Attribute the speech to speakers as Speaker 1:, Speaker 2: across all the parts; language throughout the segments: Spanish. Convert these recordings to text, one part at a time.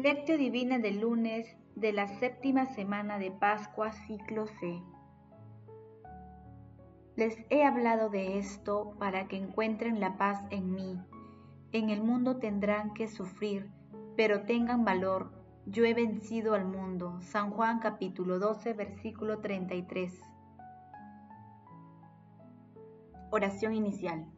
Speaker 1: Lectio Divina del lunes de la séptima semana de Pascua, ciclo C. Les he hablado de esto para que encuentren la paz en mí. En el mundo tendrán que sufrir, pero tengan valor. Yo he vencido al mundo. San Juan capítulo 12, versículo 33. Oración inicial.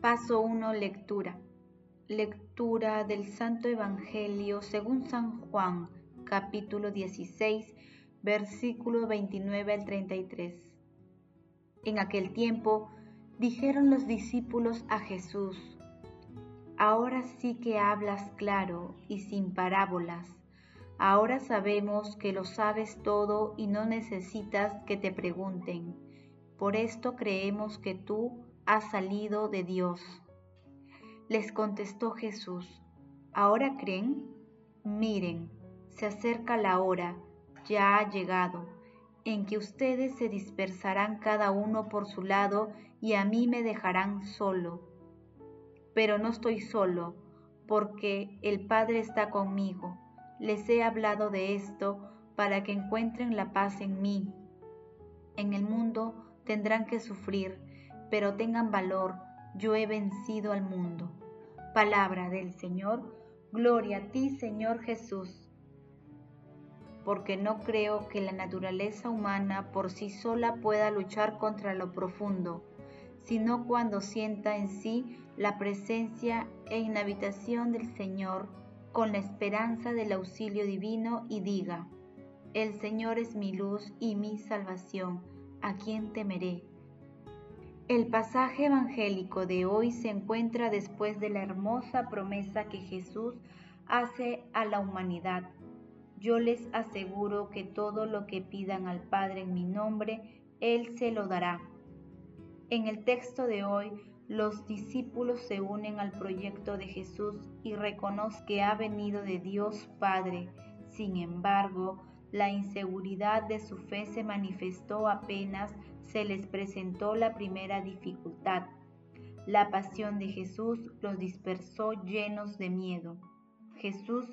Speaker 1: Paso 1. Lectura. Lectura del Santo Evangelio según San Juan, capítulo 16, versículo 29 al 33. En aquel tiempo dijeron los discípulos a Jesús, Ahora sí que hablas claro y sin parábolas. Ahora sabemos que lo sabes todo y no necesitas que te pregunten. Por esto creemos que tú ha salido de Dios. Les contestó Jesús, ¿ahora creen? Miren, se acerca la hora, ya ha llegado, en que ustedes se dispersarán cada uno por su lado y a mí me dejarán solo. Pero no estoy solo, porque el Padre está conmigo. Les he hablado de esto para que encuentren la paz en mí. En el mundo tendrán que sufrir, pero tengan valor, yo he vencido al mundo. Palabra del Señor, gloria a ti Señor Jesús. Porque no creo que la naturaleza humana por sí sola pueda luchar contra lo profundo, sino cuando sienta en sí la presencia e inhabitación del Señor con la esperanza del auxilio divino y diga, el Señor es mi luz y mi salvación, ¿a quién temeré? El pasaje evangélico de hoy se encuentra después de la hermosa promesa que Jesús hace a la humanidad. Yo les aseguro que todo lo que pidan al Padre en mi nombre, Él se lo dará. En el texto de hoy, los discípulos se unen al proyecto de Jesús y reconocen que ha venido de Dios Padre. Sin embargo, la inseguridad de su fe se manifestó apenas se les presentó la primera dificultad. La pasión de Jesús los dispersó llenos de miedo. Jesús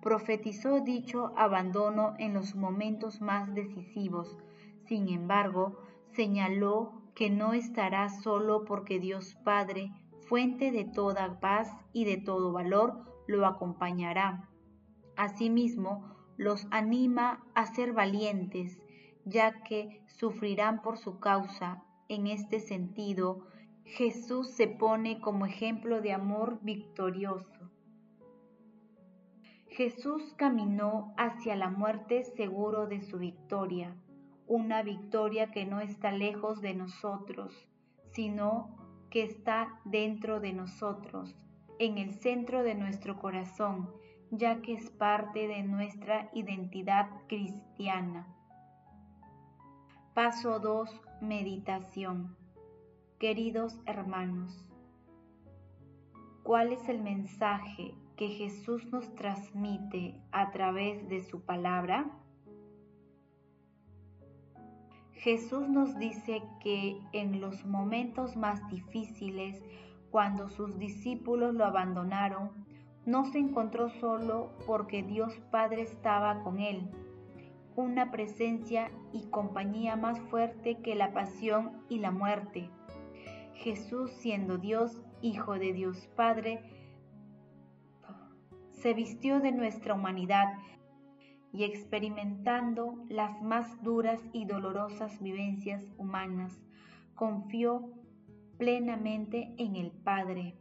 Speaker 1: profetizó dicho abandono en los momentos más decisivos. Sin embargo, señaló que no estará solo porque Dios Padre, fuente de toda paz y de todo valor, lo acompañará. Asimismo, los anima a ser valientes, ya que sufrirán por su causa. En este sentido, Jesús se pone como ejemplo de amor victorioso. Jesús caminó hacia la muerte seguro de su victoria, una victoria que no está lejos de nosotros, sino que está dentro de nosotros, en el centro de nuestro corazón, ya que es parte de nuestra identidad cristiana. Paso 2. Meditación. Queridos hermanos, ¿cuál es el mensaje que Jesús nos transmite a través de su palabra? Jesús nos dice que en los momentos más difíciles, cuando sus discípulos lo abandonaron, no se encontró solo porque Dios Padre estaba con él una presencia y compañía más fuerte que la pasión y la muerte. Jesús, siendo Dios, Hijo de Dios Padre, se vistió de nuestra humanidad y experimentando las más duras y dolorosas vivencias humanas, confió plenamente en el Padre.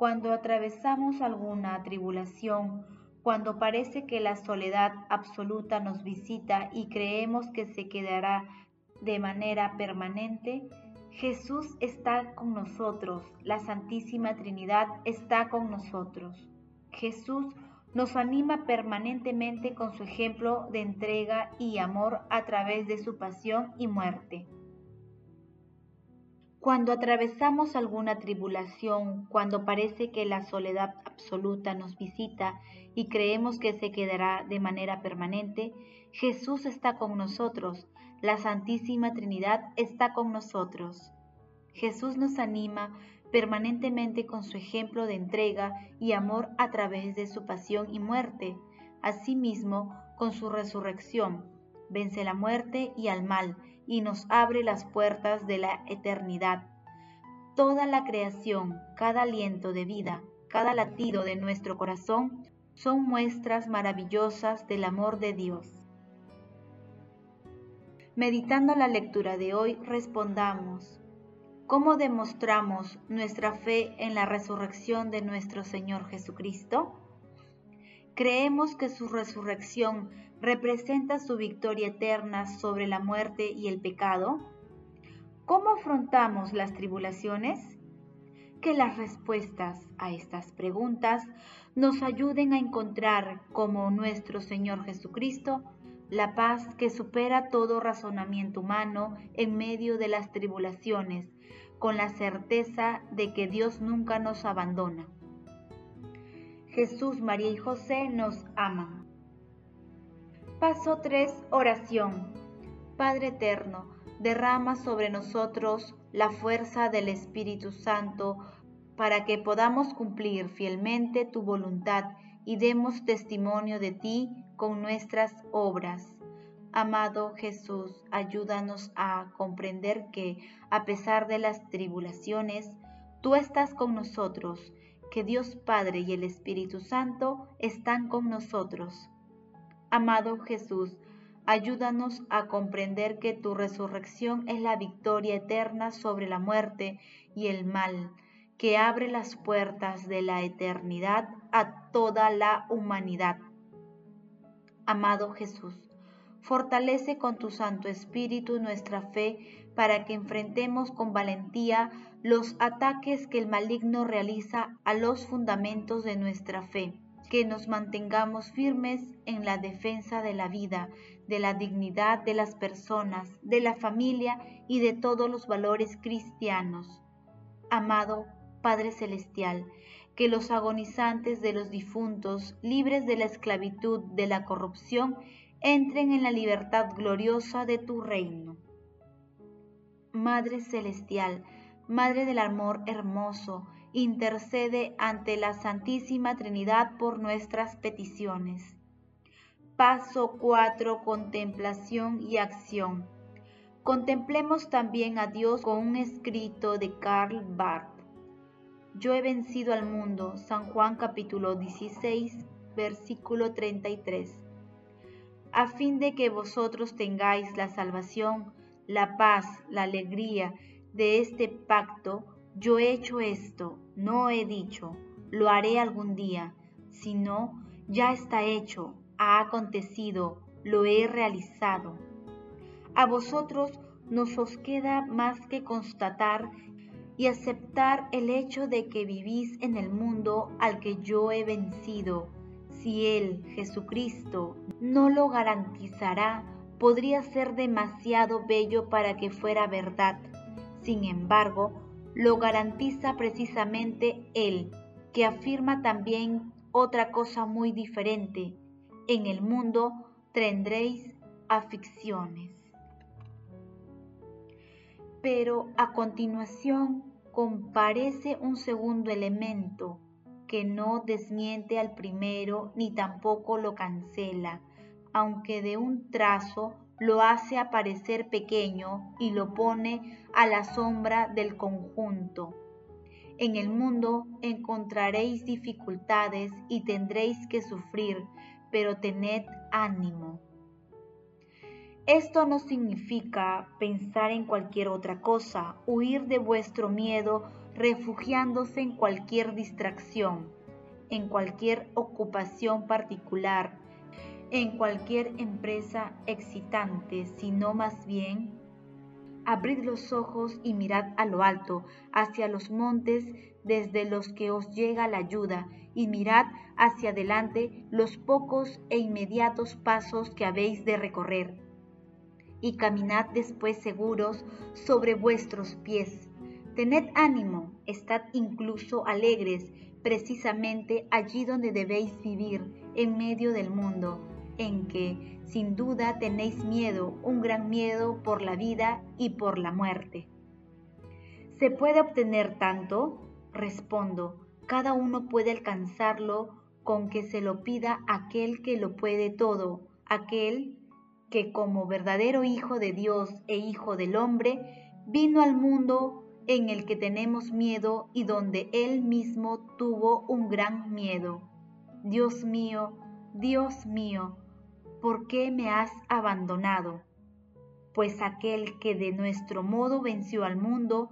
Speaker 1: Cuando atravesamos alguna tribulación, cuando parece que la soledad absoluta nos visita y creemos que se quedará de manera permanente, Jesús está con nosotros, la Santísima Trinidad está con nosotros. Jesús nos anima permanentemente con su ejemplo de entrega y amor a través de su pasión y muerte. Cuando atravesamos alguna tribulación, cuando parece que la soledad absoluta nos visita y creemos que se quedará de manera permanente, Jesús está con nosotros, la Santísima Trinidad está con nosotros. Jesús nos anima permanentemente con su ejemplo de entrega y amor a través de su pasión y muerte, asimismo con su resurrección. Vence la muerte y al mal y nos abre las puertas de la eternidad. Toda la creación, cada aliento de vida, cada latido de nuestro corazón son muestras maravillosas del amor de Dios. Meditando la lectura de hoy, respondamos, ¿Cómo demostramos nuestra fe en la resurrección de nuestro Señor Jesucristo? Creemos que su resurrección representa su victoria eterna sobre la muerte y el pecado. ¿Cómo afrontamos las tribulaciones? Que las respuestas a estas preguntas nos ayuden a encontrar, como nuestro Señor Jesucristo, la paz que supera todo razonamiento humano en medio de las tribulaciones con la certeza de que Dios nunca nos abandona. Jesús, María y José nos aman. Paso 3. Oración. Padre Eterno, derrama sobre nosotros la fuerza del Espíritu Santo para que podamos cumplir fielmente tu voluntad y demos testimonio de ti con nuestras obras Amado Jesús, ayúdanos a comprender que, a pesar de las tribulaciones, tú estás con nosotros, que Dios Padre y el Espíritu Santo están con nosotros. Amado Jesús, ayúdanos a comprender que tu resurrección es la victoria eterna sobre la muerte y el mal, que abre las puertas de la eternidad a toda la humanidad. Amado Jesús, Fortalece con tu Santo Espíritu nuestra fe para que enfrentemos con valentía los ataques que el maligno realiza a los fundamentos de nuestra fe, que nos mantengamos firmes en la defensa de la vida, de la dignidad de las personas, de la familia y de todos los valores cristianos. Amado Padre Celestial, que los agonizantes de los difuntos, libres de la esclavitud, de la corrupción, entren en la libertad gloriosa de tu reino. Madre Celestial, Madre del Amor Hermoso, intercede ante la Santísima Trinidad por nuestras peticiones. Paso 4. Contemplación y acción. Contemplemos también a Dios con un escrito de Karl Barth. Yo he vencido al mundo. San Juan capítulo 16, versículo 33 a fin de que vosotros tengáis la salvación, la paz, la alegría de este pacto, yo he hecho esto, no he dicho, lo haré algún día, sino ya está hecho, ha acontecido, lo he realizado. A vosotros nos os queda más que constatar y aceptar el hecho de que vivís en el mundo al que yo he vencido si Él, Jesucristo, no lo garantizará, podría ser demasiado bello para que fuera verdad. Sin embargo, lo garantiza precisamente Él, que afirma también otra cosa muy diferente. En el mundo tendréis aflicciones. Pero a continuación comparece un segundo elemento que no desmiente al primero ni tampoco lo cancela, aunque de un trazo lo hace aparecer pequeño y lo pone a la sombra del conjunto. En el mundo encontraréis dificultades y tendréis que sufrir, pero tened ánimo. Esto no significa pensar en cualquier otra cosa, huir de vuestro miedo refugiándose en cualquier distracción, en cualquier ocupación particular, en cualquier empresa excitante, sino más bien Abrid los ojos y mirad a lo alto, hacia los montes desde los que os llega la ayuda, y mirad hacia adelante los pocos e inmediatos pasos que habéis de recorrer. Y caminad después seguros sobre vuestros pies. Tened ánimo, estad incluso alegres, precisamente allí donde debéis vivir, en medio del mundo, en que sin duda tenéis miedo, un gran miedo por la vida y por la muerte. ¿Se puede obtener tanto? Respondo, cada uno puede alcanzarlo con que se lo pida aquel que lo puede todo, aquel que como verdadero Hijo de Dios e Hijo del hombre, vino al mundo en el que tenemos miedo y donde Él mismo tuvo un gran miedo. Dios mío, Dios mío, ¿por qué me has abandonado? Pues aquel que de nuestro modo venció al mundo,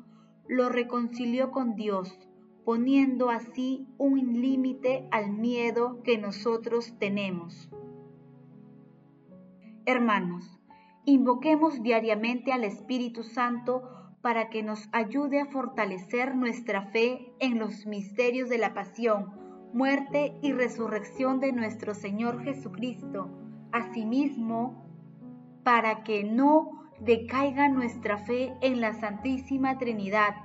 Speaker 1: lo reconcilió con Dios, poniendo así un límite al miedo que nosotros tenemos. Hermanos, invoquemos diariamente al Espíritu Santo para que nos ayude a fortalecer nuestra fe en los misterios de la pasión, muerte y resurrección de nuestro Señor Jesucristo Asimismo, para que no decaiga nuestra fe en la Santísima Trinidad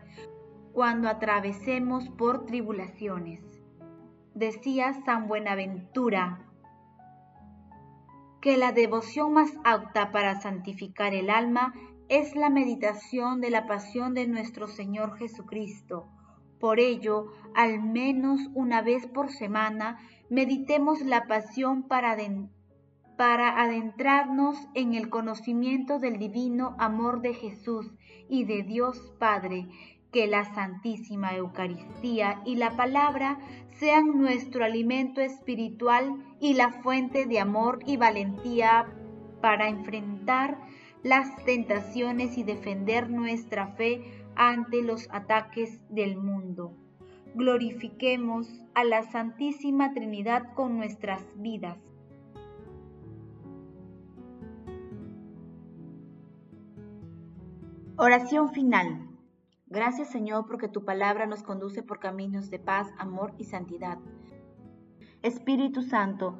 Speaker 1: cuando atravesemos por tribulaciones. Decía San Buenaventura que la devoción más apta para santificar el alma es la meditación de la pasión de nuestro Señor Jesucristo. Por ello, al menos una vez por semana, meditemos la pasión para para adentrarnos en el conocimiento del divino amor de Jesús y de Dios Padre, que la Santísima Eucaristía y la palabra sean nuestro alimento espiritual y la fuente de amor y valentía para enfrentar las tentaciones y defender nuestra fe ante los ataques del mundo. Glorifiquemos a la Santísima Trinidad con nuestras vidas Oración final. Gracias Señor porque tu palabra nos conduce por caminos de paz, amor y santidad. Espíritu Santo,